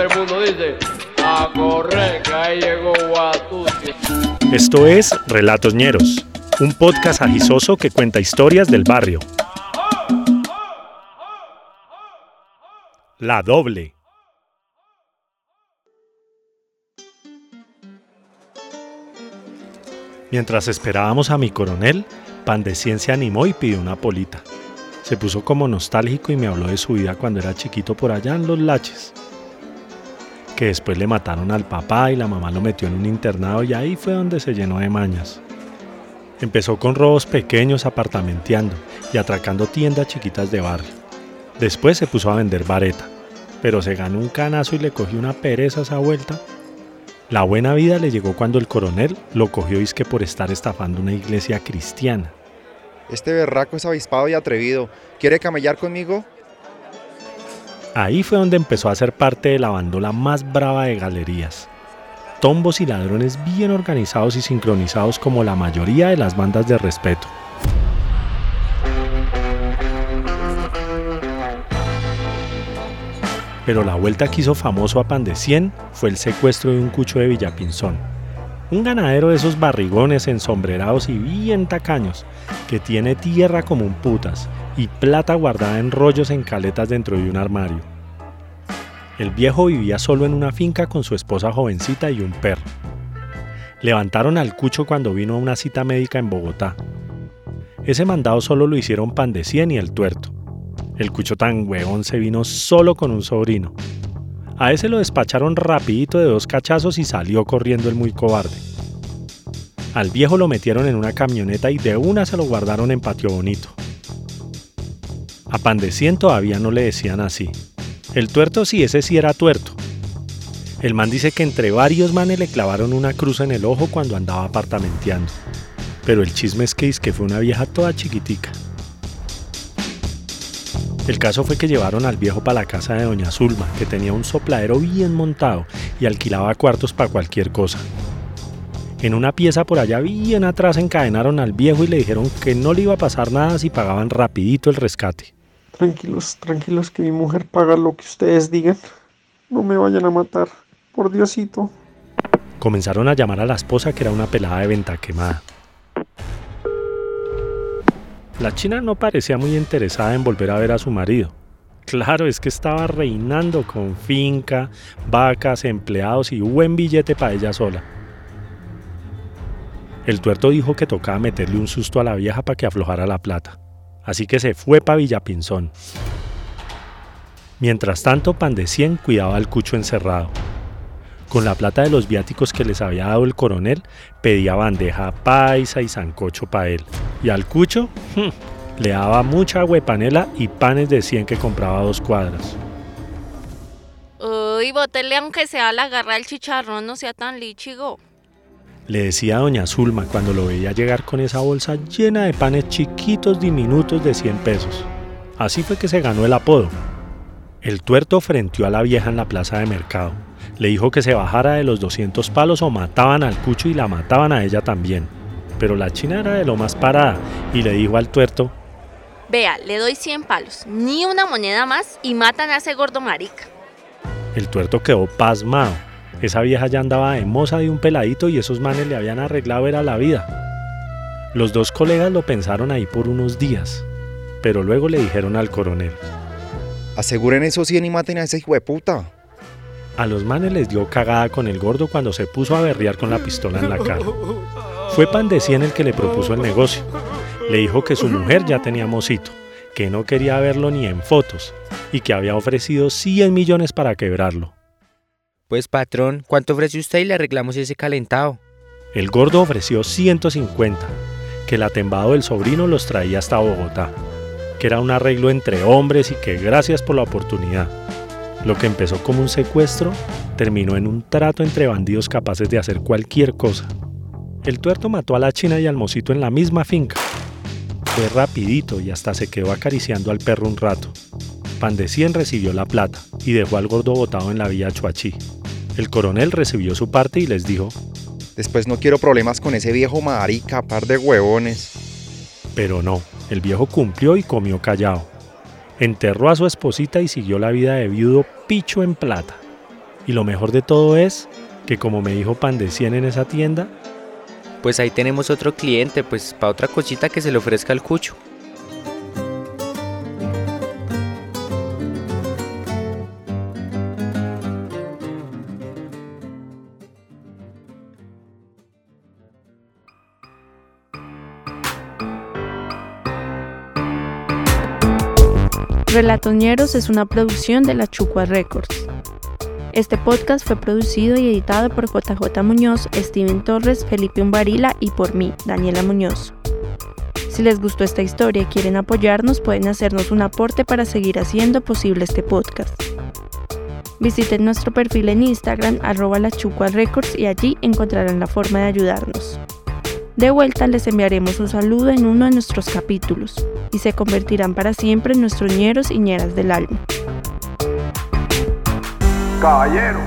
el mundo dice, a correr, que ahí llegó. Esto es Relatos Ñeros, un podcast agisoso que cuenta historias del barrio. La doble. Mientras esperábamos a mi coronel, Pan de Cien se animó y pidió una polita. Se puso como nostálgico y me habló de su vida cuando era chiquito por allá en los laches. Que después le mataron al papá y la mamá lo metió en un internado y ahí fue donde se llenó de mañas. Empezó con robos pequeños apartamenteando y atracando tiendas chiquitas de barrio. Después se puso a vender vareta, pero se ganó un canazo y le cogió una pereza a esa vuelta la buena vida le llegó cuando el coronel lo cogió que por estar estafando una iglesia cristiana. Este berraco es avispado y atrevido. ¿Quiere camellar conmigo? Ahí fue donde empezó a ser parte de la bandola más brava de galerías. Tombos y ladrones bien organizados y sincronizados como la mayoría de las bandas de respeto. pero la vuelta que hizo famoso a Pan de 100 fue el secuestro de un cucho de Villapinzón. Un ganadero de esos barrigones ensombrerados y bien tacaños, que tiene tierra como un putas y plata guardada en rollos en caletas dentro de un armario. El viejo vivía solo en una finca con su esposa jovencita y un perro. Levantaron al cucho cuando vino a una cita médica en Bogotá. Ese mandado solo lo hicieron Pan de 100 y el tuerto. El cucho tan huevón se vino solo con un sobrino. A ese lo despacharon rapidito de dos cachazos y salió corriendo el muy cobarde. Al viejo lo metieron en una camioneta y de una se lo guardaron en Patio Bonito. A Pan todavía no le decían así. El tuerto sí, ese sí era tuerto. El man dice que entre varios manes le clavaron una cruz en el ojo cuando andaba apartamenteando. Pero el chisme es que, es que fue una vieja toda chiquitica. El caso fue que llevaron al viejo para la casa de doña Zulma, que tenía un sopladero bien montado y alquilaba cuartos para cualquier cosa. En una pieza por allá bien atrás encadenaron al viejo y le dijeron que no le iba a pasar nada si pagaban rapidito el rescate. Tranquilos, tranquilos que mi mujer paga lo que ustedes digan. No me vayan a matar, por Diosito. Comenzaron a llamar a la esposa que era una pelada de venta quemada. La china no parecía muy interesada en volver a ver a su marido. Claro, es que estaba reinando con finca, vacas, empleados y buen billete para ella sola. El tuerto dijo que tocaba meterle un susto a la vieja para que aflojara la plata. Así que se fue para Villapinzón. Mientras tanto, Pan de Cien cuidaba al cucho encerrado. Con la plata de los viáticos que les había dado el coronel, pedía bandeja paisa y zancocho para él. Y al cucho hmm, le daba mucha huepanela y panes de 100 que compraba dos cuadras. Uy, botele aunque sea la garra del chicharrón, no sea tan lichigo. Le decía a doña Zulma cuando lo veía llegar con esa bolsa llena de panes chiquitos diminutos de 100 pesos. Así fue que se ganó el apodo. El tuerto frenteó a la vieja en la plaza de mercado. Le dijo que se bajara de los 200 palos o mataban al cucho y la mataban a ella también pero la china era de lo más parada y le dijo al tuerto, Vea, le doy 100 palos, ni una moneda más y matan a ese gordo marica. El tuerto quedó pasmado. Esa vieja ya andaba de moza de un peladito y esos manes le habían arreglado era la vida. Los dos colegas lo pensaron ahí por unos días, pero luego le dijeron al coronel. Aseguren esos 100 y maten a ese hijo de puta. A los manes les dio cagada con el gordo cuando se puso a berrear con la pistola en la cara. Fue Pan de Cien el que le propuso el negocio. Le dijo que su mujer ya tenía mocito, que no quería verlo ni en fotos y que había ofrecido 100 millones para quebrarlo. Pues patrón, ¿cuánto ofrece usted y le arreglamos ese calentado? El gordo ofreció 150, que el atembado del sobrino los traía hasta Bogotá, que era un arreglo entre hombres y que gracias por la oportunidad. Lo que empezó como un secuestro terminó en un trato entre bandidos capaces de hacer cualquier cosa. El tuerto mató a la china y al mocito en la misma finca. Fue rapidito y hasta se quedó acariciando al perro un rato. Pan de Cien recibió la plata y dejó al gordo botado en la villa Chuachi. El coronel recibió su parte y les dijo, Después no quiero problemas con ese viejo marica, par de huevones. Pero no, el viejo cumplió y comió callado. Enterró a su esposita y siguió la vida de viudo picho en plata. Y lo mejor de todo es que como me dijo Pan de 100 en esa tienda, Pues ahí tenemos otro cliente, pues para otra cosita que se le ofrezca al cucho. Relatoñeros es una producción de la Chucua Records. Este podcast fue producido y editado por JJ Muñoz, Steven Torres, Felipe Umbarila y por mí, Daniela Muñoz. Si les gustó esta historia y quieren apoyarnos, pueden hacernos un aporte para seguir haciendo posible este podcast. Visiten nuestro perfil en Instagram, arroba y allí encontrarán la forma de ayudarnos. De vuelta les enviaremos un saludo en uno de nuestros capítulos y se convertirán para siempre en nuestros ñeros y ñeras del alma. Caballero,